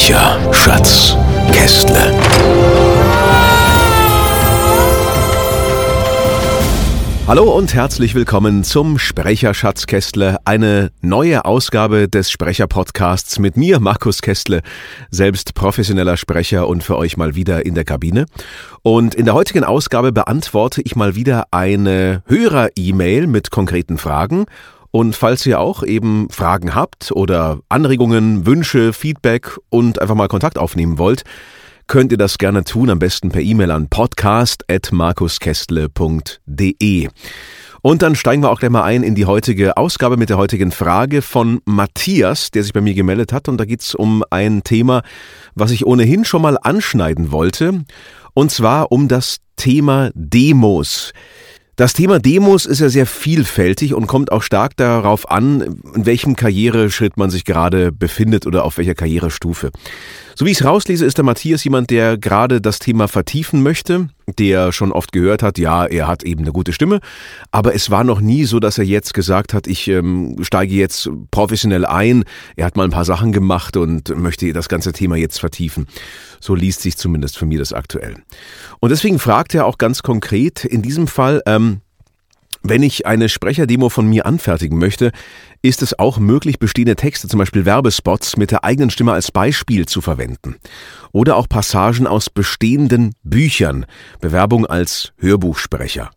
Sprecher, Schatz, Kästle. Hallo und herzlich willkommen zum Sprecher Schatzkästle, eine neue Ausgabe des Sprecher Podcasts mit mir, Markus Kästle, selbst professioneller Sprecher und für euch mal wieder in der Kabine. Und in der heutigen Ausgabe beantworte ich mal wieder eine Hörer-E-Mail mit konkreten Fragen. Und falls ihr auch eben Fragen habt oder Anregungen, Wünsche, Feedback und einfach mal Kontakt aufnehmen wollt, könnt ihr das gerne tun, am besten per E-Mail an podcast.markuskestle.de. Und dann steigen wir auch gleich mal ein in die heutige Ausgabe mit der heutigen Frage von Matthias, der sich bei mir gemeldet hat. Und da geht's um ein Thema, was ich ohnehin schon mal anschneiden wollte. Und zwar um das Thema Demos. Das Thema Demos ist ja sehr vielfältig und kommt auch stark darauf an, in welchem Karriereschritt man sich gerade befindet oder auf welcher Karrierestufe. So wie ich es rauslese, ist der Matthias jemand, der gerade das Thema vertiefen möchte, der schon oft gehört hat, ja, er hat eben eine gute Stimme, aber es war noch nie so, dass er jetzt gesagt hat, ich ähm, steige jetzt professionell ein, er hat mal ein paar Sachen gemacht und möchte das ganze Thema jetzt vertiefen. So liest sich zumindest für mich das aktuell. Und deswegen fragt er auch ganz konkret in diesem Fall, ähm, wenn ich eine Sprecherdemo von mir anfertigen möchte, ist es auch möglich, bestehende Texte, zum Beispiel Werbespots, mit der eigenen Stimme als Beispiel zu verwenden. Oder auch Passagen aus bestehenden Büchern, Bewerbung als Hörbuchsprecher.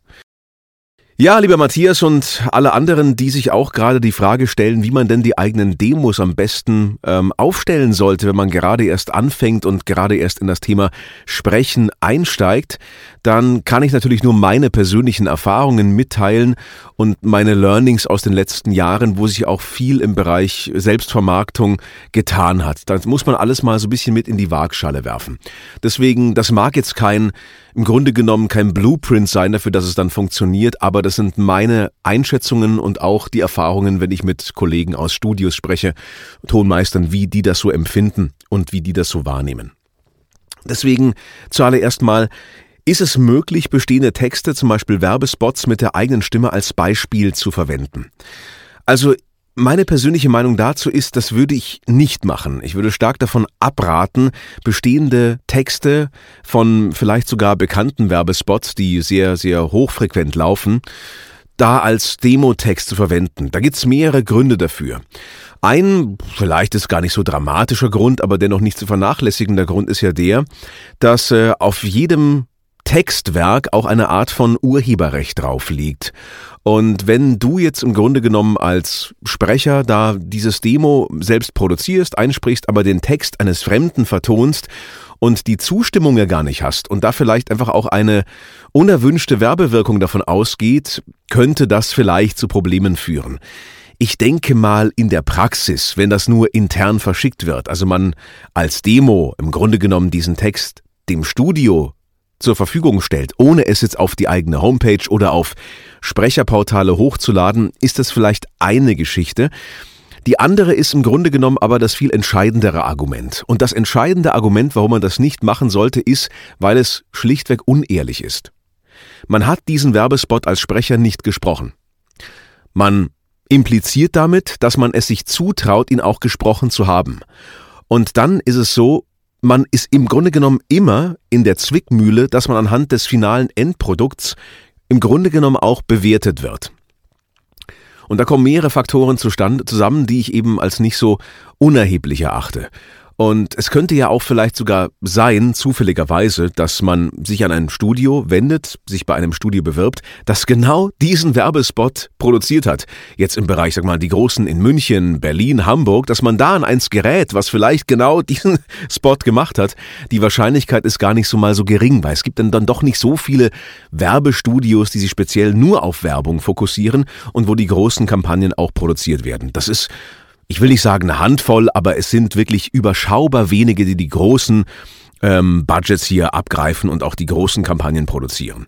Ja, lieber Matthias und alle anderen, die sich auch gerade die Frage stellen, wie man denn die eigenen Demos am besten ähm, aufstellen sollte, wenn man gerade erst anfängt und gerade erst in das Thema Sprechen einsteigt, dann kann ich natürlich nur meine persönlichen Erfahrungen mitteilen und meine Learnings aus den letzten Jahren, wo sich auch viel im Bereich Selbstvermarktung getan hat. Da muss man alles mal so ein bisschen mit in die Waagschale werfen. Deswegen, das mag jetzt kein, im Grunde genommen kein Blueprint sein dafür, dass es dann funktioniert, aber das sind meine Einschätzungen und auch die Erfahrungen, wenn ich mit Kollegen aus Studios spreche, Tonmeistern, wie die das so empfinden und wie die das so wahrnehmen. Deswegen zuallererst mal, ist es möglich, bestehende Texte, zum Beispiel Werbespots, mit der eigenen Stimme als Beispiel zu verwenden? Also meine persönliche Meinung dazu ist, das würde ich nicht machen. Ich würde stark davon abraten, bestehende Texte von vielleicht sogar bekannten Werbespots, die sehr, sehr hochfrequent laufen, da als Demotext zu verwenden. Da gibt's mehrere Gründe dafür. Ein, vielleicht ist gar nicht so dramatischer Grund, aber dennoch nicht zu vernachlässigender Grund ist ja der, dass äh, auf jedem Textwerk auch eine Art von Urheberrecht drauf liegt. Und wenn du jetzt im Grunde genommen als Sprecher da dieses Demo selbst produzierst, einsprichst, aber den Text eines Fremden vertonst und die Zustimmung ja gar nicht hast und da vielleicht einfach auch eine unerwünschte Werbewirkung davon ausgeht, könnte das vielleicht zu Problemen führen. Ich denke mal in der Praxis, wenn das nur intern verschickt wird, also man als Demo im Grunde genommen diesen Text dem Studio zur Verfügung stellt, ohne es jetzt auf die eigene Homepage oder auf Sprecherportale hochzuladen, ist das vielleicht eine Geschichte. Die andere ist im Grunde genommen aber das viel entscheidendere Argument. Und das entscheidende Argument, warum man das nicht machen sollte, ist, weil es schlichtweg unehrlich ist. Man hat diesen Werbespot als Sprecher nicht gesprochen. Man impliziert damit, dass man es sich zutraut, ihn auch gesprochen zu haben. Und dann ist es so, man ist im Grunde genommen immer in der Zwickmühle, dass man anhand des finalen Endprodukts im Grunde genommen auch bewertet wird. Und da kommen mehrere Faktoren zustande, zusammen, die ich eben als nicht so unerheblich erachte. Und es könnte ja auch vielleicht sogar sein, zufälligerweise, dass man sich an ein Studio wendet, sich bei einem Studio bewirbt, das genau diesen Werbespot produziert hat. Jetzt im Bereich, sag mal, die Großen in München, Berlin, Hamburg, dass man da an eins gerät, was vielleicht genau diesen Spot gemacht hat. Die Wahrscheinlichkeit ist gar nicht so mal so gering, weil es gibt dann, dann doch nicht so viele Werbestudios, die sich speziell nur auf Werbung fokussieren und wo die großen Kampagnen auch produziert werden. Das ist ich will nicht sagen eine Handvoll, aber es sind wirklich überschaubar wenige, die die großen ähm, Budgets hier abgreifen und auch die großen Kampagnen produzieren.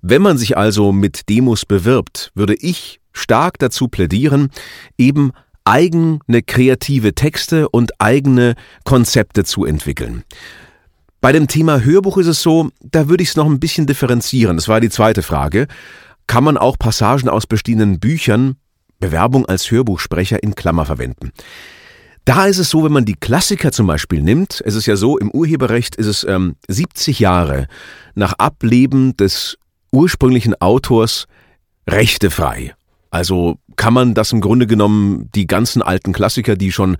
Wenn man sich also mit Demos bewirbt, würde ich stark dazu plädieren, eben eigene kreative Texte und eigene Konzepte zu entwickeln. Bei dem Thema Hörbuch ist es so, da würde ich es noch ein bisschen differenzieren. Das war die zweite Frage. Kann man auch Passagen aus bestehenden Büchern, Bewerbung als Hörbuchsprecher in Klammer verwenden? Da ist es so, wenn man die Klassiker zum Beispiel nimmt, es ist ja so, im Urheberrecht ist es ähm, 70 Jahre nach Ableben des ursprünglichen Autors rechtefrei. Also kann man das im Grunde genommen, die ganzen alten Klassiker, die schon,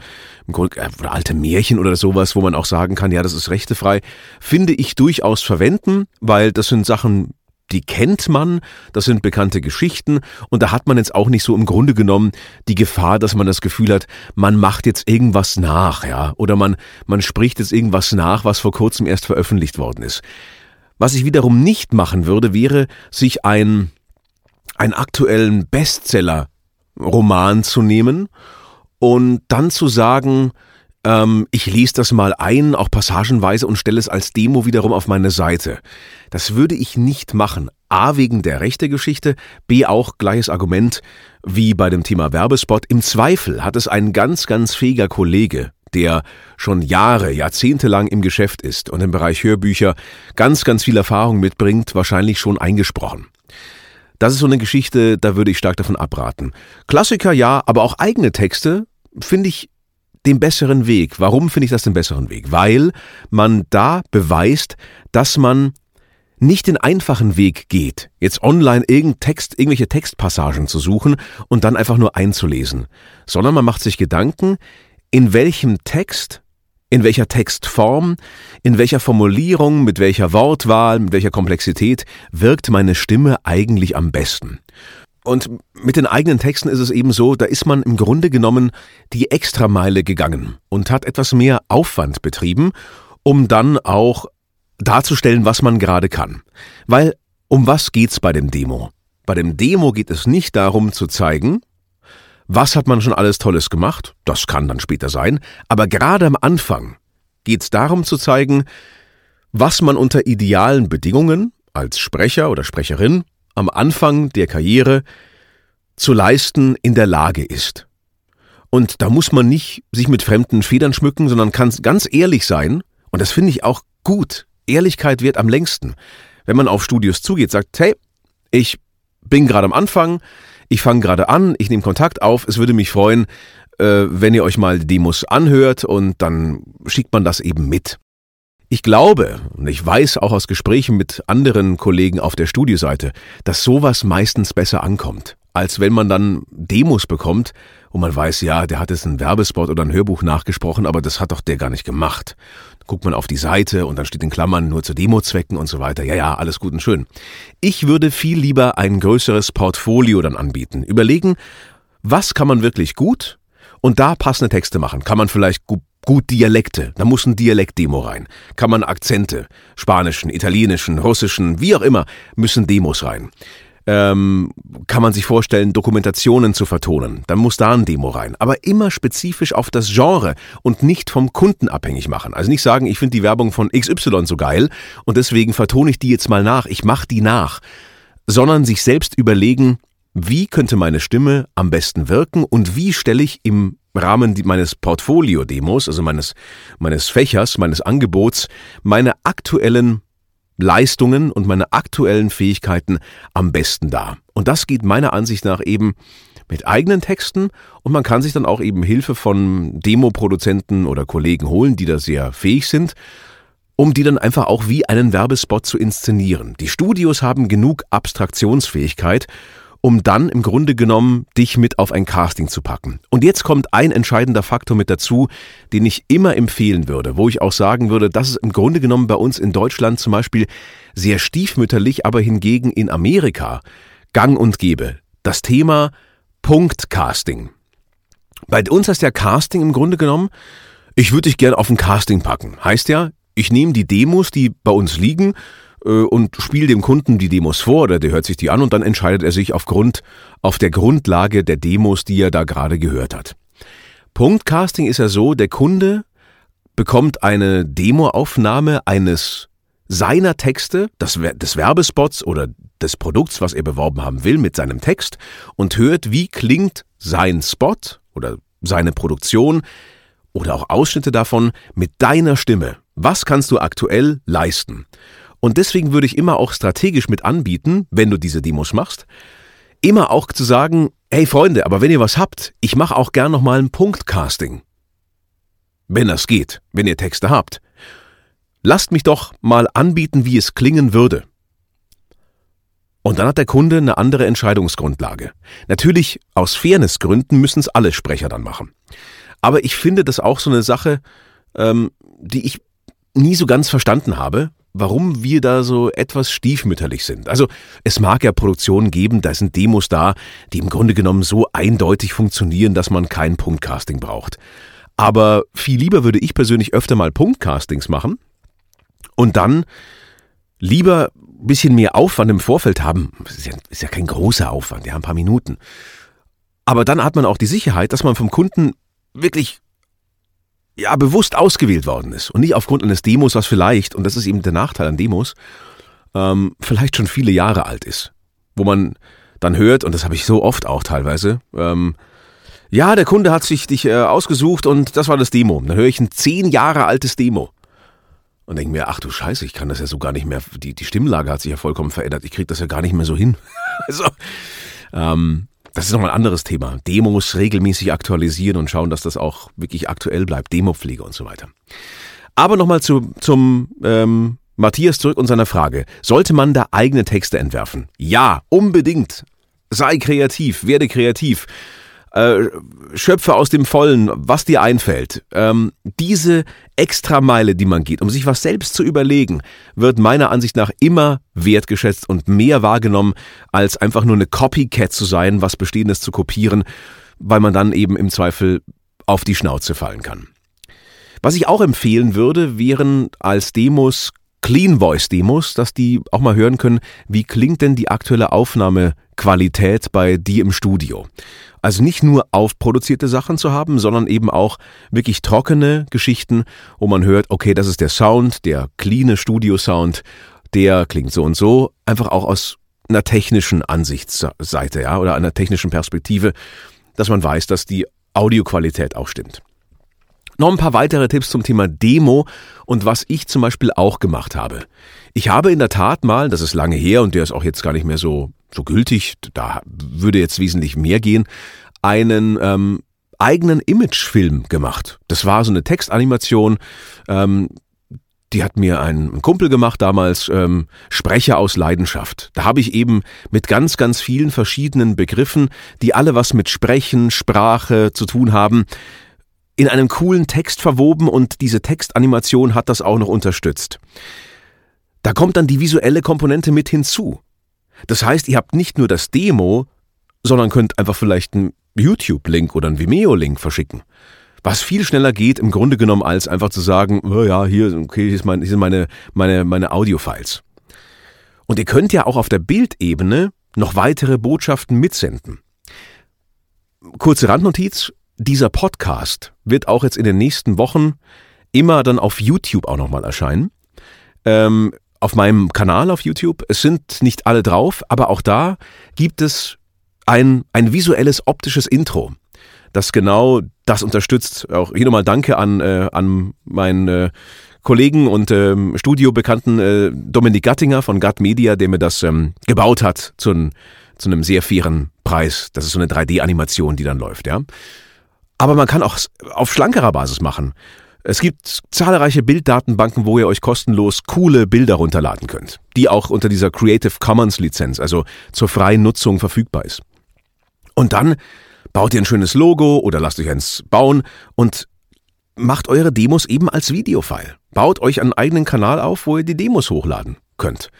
im Grunde, äh, oder alte Märchen oder sowas, wo man auch sagen kann, ja, das ist rechtefrei, finde ich durchaus verwenden, weil das sind Sachen, die kennt man, das sind bekannte Geschichten und da hat man jetzt auch nicht so im Grunde genommen die Gefahr, dass man das Gefühl hat, man macht jetzt irgendwas nach, ja, oder man, man spricht jetzt irgendwas nach, was vor kurzem erst veröffentlicht worden ist. Was ich wiederum nicht machen würde, wäre, sich ein, einen aktuellen Bestseller-Roman zu nehmen und dann zu sagen, ähm, ich lese das mal ein, auch passagenweise und stelle es als Demo wiederum auf meine Seite. Das würde ich nicht machen. A wegen der Rechtegeschichte, B auch gleiches Argument wie bei dem Thema Werbespot. Im Zweifel hat es ein ganz, ganz fähiger Kollege, der schon Jahre, Jahrzehnte lang im Geschäft ist und im Bereich Hörbücher ganz, ganz viel Erfahrung mitbringt, wahrscheinlich schon eingesprochen. Das ist so eine Geschichte, da würde ich stark davon abraten. Klassiker ja, aber auch eigene Texte finde ich den besseren Weg. Warum finde ich das den besseren Weg? Weil man da beweist, dass man nicht den einfachen Weg geht, jetzt online irgendein Text, irgendwelche Textpassagen zu suchen und dann einfach nur einzulesen, sondern man macht sich Gedanken, in welchem Text, in welcher Textform, in welcher Formulierung, mit welcher Wortwahl, mit welcher Komplexität wirkt meine Stimme eigentlich am besten. Und mit den eigenen Texten ist es eben so, da ist man im Grunde genommen die Extrameile gegangen und hat etwas mehr Aufwand betrieben, um dann auch darzustellen, was man gerade kann. Weil um was geht's bei dem Demo? Bei dem Demo geht es nicht darum zu zeigen, was hat man schon alles Tolles gemacht, das kann dann später sein, aber gerade am Anfang geht's darum zu zeigen, was man unter idealen Bedingungen als Sprecher oder Sprecherin am Anfang der Karriere zu leisten in der Lage ist. Und da muss man nicht sich mit fremden Federn schmücken, sondern kann ganz ehrlich sein, und das finde ich auch gut. Ehrlichkeit wird am längsten. Wenn man auf Studios zugeht, sagt, hey, ich bin gerade am Anfang, ich fange gerade an, ich nehme Kontakt auf, es würde mich freuen, äh, wenn ihr euch mal Demos anhört und dann schickt man das eben mit. Ich glaube, und ich weiß auch aus Gesprächen mit anderen Kollegen auf der Studioseite, dass sowas meistens besser ankommt, als wenn man dann Demos bekommt, wo man weiß, ja, der hat jetzt einen Werbespot oder ein Hörbuch nachgesprochen, aber das hat doch der gar nicht gemacht. Guckt man auf die Seite und dann steht in Klammern nur zu Demozwecken und so weiter. Ja, ja, alles gut und schön. Ich würde viel lieber ein größeres Portfolio dann anbieten. Überlegen, was kann man wirklich gut und da passende Texte machen. Kann man vielleicht gut Gut Dialekte, da muss ein Dialektdemo rein. Kann man Akzente, spanischen, italienischen, russischen, wie auch immer, müssen Demos rein. Ähm, kann man sich vorstellen, Dokumentationen zu vertonen, dann muss da ein Demo rein. Aber immer spezifisch auf das Genre und nicht vom Kunden abhängig machen. Also nicht sagen, ich finde die Werbung von XY so geil und deswegen vertone ich die jetzt mal nach, ich mache die nach. Sondern sich selbst überlegen, wie könnte meine Stimme am besten wirken und wie stelle ich im Rahmen meines Portfolio-Demos, also meines, meines Fächers, meines Angebots, meine aktuellen Leistungen und meine aktuellen Fähigkeiten am besten dar. Und das geht meiner Ansicht nach eben mit eigenen Texten und man kann sich dann auch eben Hilfe von Demoproduzenten oder Kollegen holen, die da sehr fähig sind, um die dann einfach auch wie einen Werbespot zu inszenieren. Die Studios haben genug Abstraktionsfähigkeit um dann im Grunde genommen dich mit auf ein Casting zu packen. Und jetzt kommt ein entscheidender Faktor mit dazu, den ich immer empfehlen würde, wo ich auch sagen würde, das ist im Grunde genommen bei uns in Deutschland zum Beispiel sehr stiefmütterlich, aber hingegen in Amerika gang und gäbe. Das Thema Punktcasting. Bei uns heißt ja Casting im Grunde genommen, ich würde dich gerne auf ein Casting packen. Heißt ja, ich nehme die Demos, die bei uns liegen, und spielt dem Kunden die Demos vor oder der hört sich die an und dann entscheidet er sich aufgrund, auf der Grundlage der Demos, die er da gerade gehört hat. Punktcasting ist ja so, der Kunde bekommt eine Demoaufnahme eines seiner Texte, des, des Werbespots oder des Produkts, was er beworben haben will, mit seinem Text und hört, wie klingt sein Spot oder seine Produktion oder auch Ausschnitte davon mit deiner Stimme. Was kannst du aktuell leisten? Und deswegen würde ich immer auch strategisch mit anbieten, wenn du diese Demos machst, immer auch zu sagen, hey Freunde, aber wenn ihr was habt, ich mache auch gern nochmal ein Punktcasting. Wenn das geht, wenn ihr Texte habt. Lasst mich doch mal anbieten, wie es klingen würde. Und dann hat der Kunde eine andere Entscheidungsgrundlage. Natürlich, aus Fairnessgründen müssen es alle Sprecher dann machen. Aber ich finde das auch so eine Sache, ähm, die ich nie so ganz verstanden habe, warum wir da so etwas stiefmütterlich sind. Also es mag ja Produktionen geben, da sind Demos da, die im Grunde genommen so eindeutig funktionieren, dass man kein Punktcasting braucht. Aber viel lieber würde ich persönlich öfter mal Punktcastings machen und dann lieber ein bisschen mehr Aufwand im Vorfeld haben. Ist ja, ist ja kein großer Aufwand, ja, ein paar Minuten. Aber dann hat man auch die Sicherheit, dass man vom Kunden wirklich ja, bewusst ausgewählt worden ist und nicht aufgrund eines Demos, was vielleicht, und das ist eben der Nachteil an Demos, ähm, vielleicht schon viele Jahre alt ist. Wo man dann hört, und das habe ich so oft auch teilweise, ähm, ja, der Kunde hat sich dich äh, ausgesucht und das war das Demo. Dann höre ich ein zehn Jahre altes Demo und denke mir, ach du Scheiße, ich kann das ja so gar nicht mehr, die, die Stimmlage hat sich ja vollkommen verändert, ich kriege das ja gar nicht mehr so hin. also, ähm, das ist nochmal ein anderes Thema. Demos regelmäßig aktualisieren und schauen, dass das auch wirklich aktuell bleibt, Demopflege und so weiter. Aber nochmal zu, zum ähm, Matthias zurück und seiner Frage. Sollte man da eigene Texte entwerfen? Ja, unbedingt. Sei kreativ, werde kreativ äh, schöpfe aus dem Vollen, was dir einfällt. Ähm, diese Extrameile, die man geht, um sich was selbst zu überlegen, wird meiner Ansicht nach immer wertgeschätzt und mehr wahrgenommen, als einfach nur eine Copycat zu sein, was Bestehendes zu kopieren, weil man dann eben im Zweifel auf die Schnauze fallen kann. Was ich auch empfehlen würde, wären als Demos Clean Voice Demos, dass die auch mal hören können, wie klingt denn die aktuelle Aufnahmequalität bei dir im Studio. Also nicht nur aufproduzierte Sachen zu haben, sondern eben auch wirklich trockene Geschichten, wo man hört, okay, das ist der Sound, der cleane Studio-Sound, der klingt so und so, einfach auch aus einer technischen Ansichtsseite, ja, oder einer technischen Perspektive, dass man weiß, dass die Audioqualität auch stimmt. Noch ein paar weitere Tipps zum Thema Demo und was ich zum Beispiel auch gemacht habe. Ich habe in der Tat mal, das ist lange her und der ist auch jetzt gar nicht mehr so, so gültig, da würde jetzt wesentlich mehr gehen, einen ähm, eigenen Imagefilm gemacht. Das war so eine Textanimation, ähm, die hat mir ein, Kumpel gemacht damals, ähm, Sprecher aus Leidenschaft. Da habe ich eben mit ganz, ganz vielen verschiedenen Begriffen, die alle was mit Sprechen, Sprache zu tun haben, in einem coolen Text verwoben und diese Textanimation hat das auch noch unterstützt. Da kommt dann die visuelle Komponente mit hinzu. Das heißt, ihr habt nicht nur das Demo, sondern könnt einfach vielleicht einen YouTube-Link oder einen Vimeo-Link verschicken. Was viel schneller geht, im Grunde genommen, als einfach zu sagen, oh ja, hier, okay, hier, mein, hier sind meine, meine, meine Audio-Files. Und ihr könnt ja auch auf der Bildebene noch weitere Botschaften mitsenden. Kurze Randnotiz, dieser Podcast wird auch jetzt in den nächsten Wochen immer dann auf YouTube auch nochmal erscheinen. Ähm, auf meinem Kanal auf YouTube. Es sind nicht alle drauf, aber auch da gibt es ein, ein visuelles, optisches Intro, das genau das unterstützt. Auch hier nochmal Danke an, äh, an meinen äh, Kollegen und ähm, Studiobekannten äh, Dominik Gattinger von Gatt Media, der mir das ähm, gebaut hat zu, zu einem sehr fairen Preis. Das ist so eine 3D-Animation, die dann läuft, ja. Aber man kann auch auf schlankerer Basis machen. Es gibt zahlreiche Bilddatenbanken, wo ihr euch kostenlos coole Bilder runterladen könnt, die auch unter dieser Creative Commons Lizenz, also zur freien Nutzung verfügbar ist. Und dann baut ihr ein schönes Logo oder lasst euch eins bauen und macht eure Demos eben als Videofile. Baut euch einen eigenen Kanal auf, wo ihr die Demos hochladen könnt.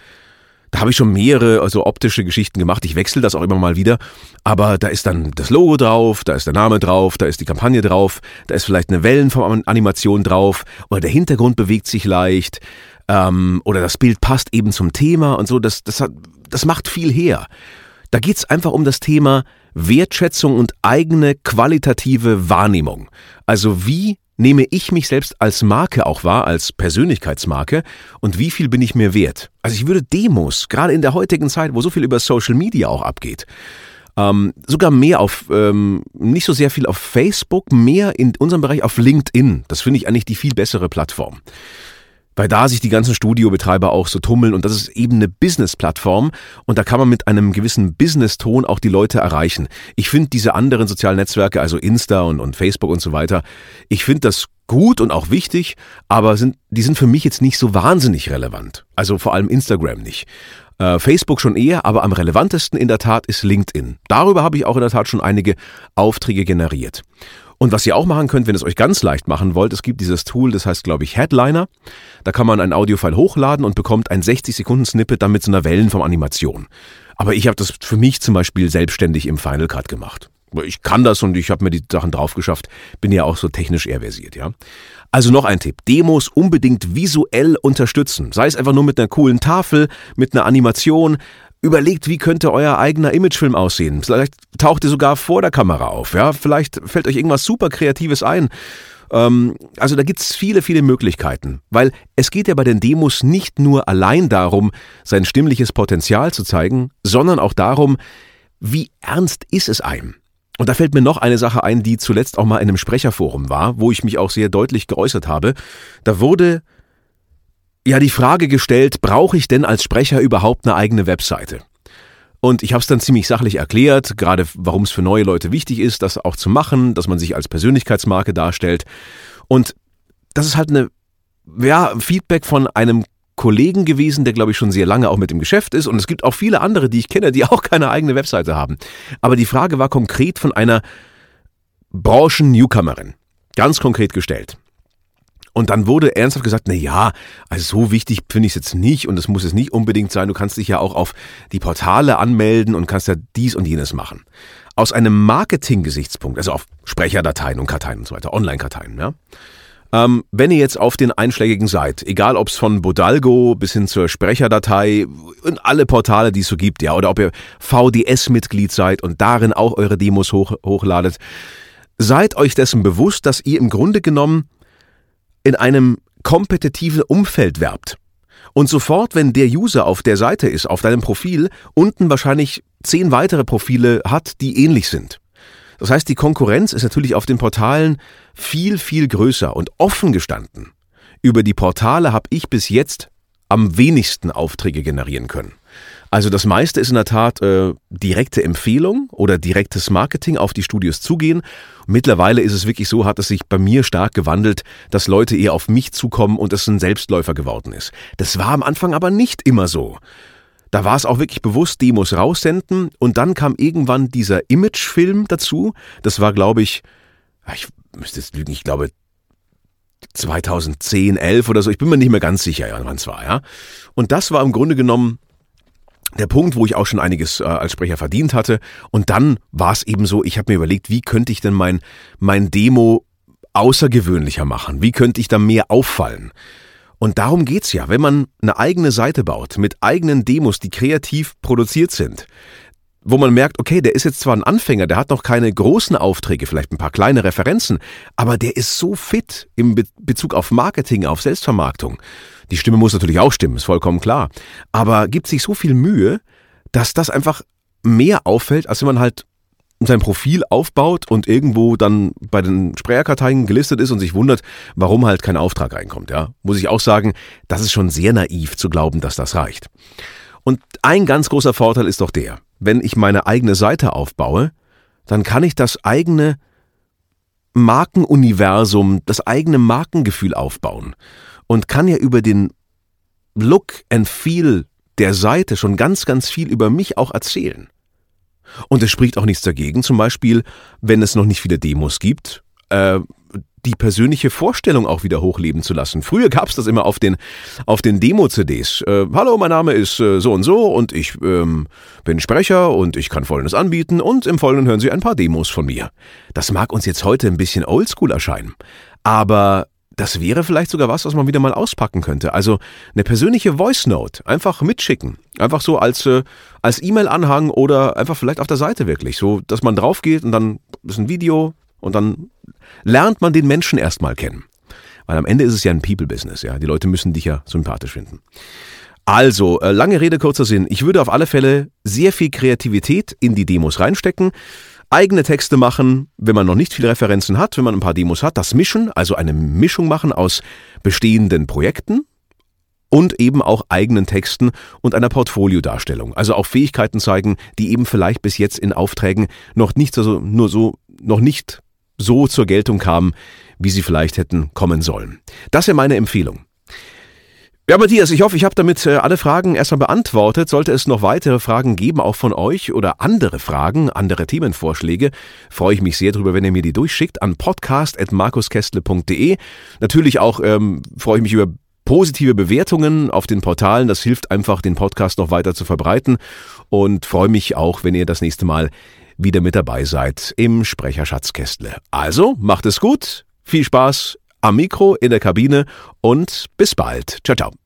Da habe ich schon mehrere also optische Geschichten gemacht. Ich wechsle das auch immer mal wieder. Aber da ist dann das Logo drauf, da ist der Name drauf, da ist die Kampagne drauf, da ist vielleicht eine Wellenformanimation drauf oder der Hintergrund bewegt sich leicht ähm, oder das Bild passt eben zum Thema und so. Das, das, hat, das macht viel her. Da geht's einfach um das Thema Wertschätzung und eigene qualitative Wahrnehmung. Also wie nehme ich mich selbst als Marke auch wahr, als Persönlichkeitsmarke und wie viel bin ich mir wert? Also ich würde Demos, gerade in der heutigen Zeit, wo so viel über Social Media auch abgeht, ähm, sogar mehr auf, ähm, nicht so sehr viel auf Facebook, mehr in unserem Bereich auf LinkedIn. Das finde ich eigentlich die viel bessere Plattform weil da sich die ganzen Studiobetreiber auch so tummeln und das ist eben eine Business-Plattform und da kann man mit einem gewissen Business-Ton auch die Leute erreichen. Ich finde diese anderen sozialen Netzwerke, also Insta und, und Facebook und so weiter, ich finde das gut und auch wichtig, aber sind, die sind für mich jetzt nicht so wahnsinnig relevant. Also vor allem Instagram nicht. Äh, Facebook schon eher, aber am relevantesten in der Tat ist LinkedIn. Darüber habe ich auch in der Tat schon einige Aufträge generiert. Und was ihr auch machen könnt, wenn es euch ganz leicht machen wollt, es gibt dieses Tool, das heißt, glaube ich, Headliner. Da kann man ein Audiofile hochladen und bekommt ein 60-Sekunden-Snippet dann mit so einer Wellenform-Animation. Aber ich habe das für mich zum Beispiel selbstständig im Final Cut gemacht. Ich kann das und ich habe mir die Sachen drauf geschafft. Bin ja auch so technisch eher versiert, ja. Also noch ein Tipp. Demos unbedingt visuell unterstützen. Sei es einfach nur mit einer coolen Tafel, mit einer Animation, Überlegt, wie könnte euer eigener Imagefilm aussehen. Vielleicht taucht ihr sogar vor der Kamera auf. Ja? Vielleicht fällt euch irgendwas super Kreatives ein. Ähm, also da gibt's viele, viele Möglichkeiten. Weil es geht ja bei den Demos nicht nur allein darum, sein stimmliches Potenzial zu zeigen, sondern auch darum, wie ernst ist es einem. Und da fällt mir noch eine Sache ein, die zuletzt auch mal in einem Sprecherforum war, wo ich mich auch sehr deutlich geäußert habe. Da wurde ja die Frage gestellt, brauche ich denn als Sprecher überhaupt eine eigene Webseite? Und ich habe es dann ziemlich sachlich erklärt, gerade warum es für neue Leute wichtig ist, das auch zu machen, dass man sich als Persönlichkeitsmarke darstellt. Und das ist halt eine, ja, Feedback von einem Kollegen gewesen, der glaube ich schon sehr lange auch mit dem Geschäft ist. Und es gibt auch viele andere, die ich kenne, die auch keine eigene Webseite haben. Aber die Frage war konkret von einer Branchen-Newcomerin. Ganz konkret gestellt. Und dann wurde ernsthaft gesagt, na ja, also so wichtig finde ich es jetzt nicht und es muss es nicht unbedingt sein. Du kannst dich ja auch auf die Portale anmelden und kannst ja dies und jenes machen. Aus einem Marketing-Gesichtspunkt, also auf Sprecherdateien und Karteien und so weiter, Online-Karteien, ja. Ähm, wenn ihr jetzt auf den einschlägigen seid, egal ob es von Bodalgo bis hin zur Sprecherdatei und alle Portale, die es so gibt, ja, oder ob ihr VDS-Mitglied seid und darin auch eure Demos hoch, hochladet, seid euch dessen bewusst, dass ihr im Grunde genommen in einem kompetitiven Umfeld werbt und sofort, wenn der User auf der Seite ist, auf deinem Profil, unten wahrscheinlich zehn weitere Profile hat, die ähnlich sind. Das heißt, die Konkurrenz ist natürlich auf den Portalen viel, viel größer und offen gestanden. Über die Portale habe ich bis jetzt am wenigsten Aufträge generieren können. Also das meiste ist in der Tat äh, direkte Empfehlung oder direktes Marketing auf die Studios zugehen. Mittlerweile ist es wirklich so, hat es sich bei mir stark gewandelt, dass Leute eher auf mich zukommen und es ein Selbstläufer geworden ist. Das war am Anfang aber nicht immer so. Da war es auch wirklich bewusst, Demos raussenden und dann kam irgendwann dieser Imagefilm dazu. Das war, glaube ich, ich müsste jetzt lügen, ich glaube 2010, 11 oder so. Ich bin mir nicht mehr ganz sicher, wann es war, ja. Und das war im Grunde genommen der Punkt, wo ich auch schon einiges äh, als Sprecher verdient hatte. Und dann war es eben so, ich habe mir überlegt, wie könnte ich denn mein, mein Demo außergewöhnlicher machen? Wie könnte ich da mehr auffallen? Und darum geht's ja, wenn man eine eigene Seite baut mit eigenen Demos, die kreativ produziert sind, wo man merkt, okay, der ist jetzt zwar ein Anfänger, der hat noch keine großen Aufträge, vielleicht ein paar kleine Referenzen, aber der ist so fit im Be Bezug auf Marketing, auf Selbstvermarktung die Stimme muss natürlich auch stimmen, ist vollkommen klar. Aber gibt sich so viel Mühe, dass das einfach mehr auffällt, als wenn man halt sein Profil aufbaut und irgendwo dann bei den Sprecherkarteien gelistet ist und sich wundert, warum halt kein Auftrag reinkommt, ja. Muss ich auch sagen, das ist schon sehr naiv zu glauben, dass das reicht. Und ein ganz großer Vorteil ist doch der, wenn ich meine eigene Seite aufbaue, dann kann ich das eigene Markenuniversum, das eigene Markengefühl aufbauen und kann ja über den Look and Feel der Seite schon ganz, ganz viel über mich auch erzählen. Und es spricht auch nichts dagegen, zum Beispiel, wenn es noch nicht viele Demos gibt, äh, die persönliche Vorstellung auch wieder hochleben zu lassen. Früher gab es das immer auf den, auf den Demo-CDs. Äh, Hallo, mein Name ist äh, so und so und ich ähm, bin Sprecher und ich kann Folgendes anbieten und im Folgenden hören Sie ein paar Demos von mir. Das mag uns jetzt heute ein bisschen oldschool erscheinen, aber das wäre vielleicht sogar was, was man wieder mal auspacken könnte. Also eine persönliche Voice Note einfach mitschicken. Einfach so als, äh, als E-Mail-Anhang oder einfach vielleicht auf der Seite wirklich. So, dass man drauf geht und dann ist ein Video und dann lernt man den Menschen erstmal kennen. Weil am Ende ist es ja ein People-Business, ja. Die Leute müssen dich ja sympathisch finden. Also, äh, lange Rede, kurzer Sinn. Ich würde auf alle Fälle sehr viel Kreativität in die Demos reinstecken eigene Texte machen, wenn man noch nicht viele Referenzen hat, wenn man ein paar Demos hat, das mischen, also eine Mischung machen aus bestehenden Projekten und eben auch eigenen Texten und einer Portfoliodarstellung. Also auch Fähigkeiten zeigen, die eben vielleicht bis jetzt in Aufträgen noch nicht so, nur so, noch nicht so zur Geltung kamen, wie sie vielleicht hätten kommen sollen. Das wäre meine Empfehlung. Ja, Matthias, ich hoffe, ich habe damit äh, alle Fragen erstmal beantwortet. Sollte es noch weitere Fragen geben, auch von euch oder andere Fragen, andere Themenvorschläge, freue ich mich sehr drüber, wenn ihr mir die durchschickt an podcast.markuskestle.de. Natürlich auch ähm, freue ich mich über positive Bewertungen auf den Portalen. Das hilft einfach, den Podcast noch weiter zu verbreiten. Und freue mich auch, wenn ihr das nächste Mal wieder mit dabei seid im Sprecherschatzkästle. Also, macht es gut, viel Spaß am Mikro, in der Kabine und bis bald. Ciao, ciao.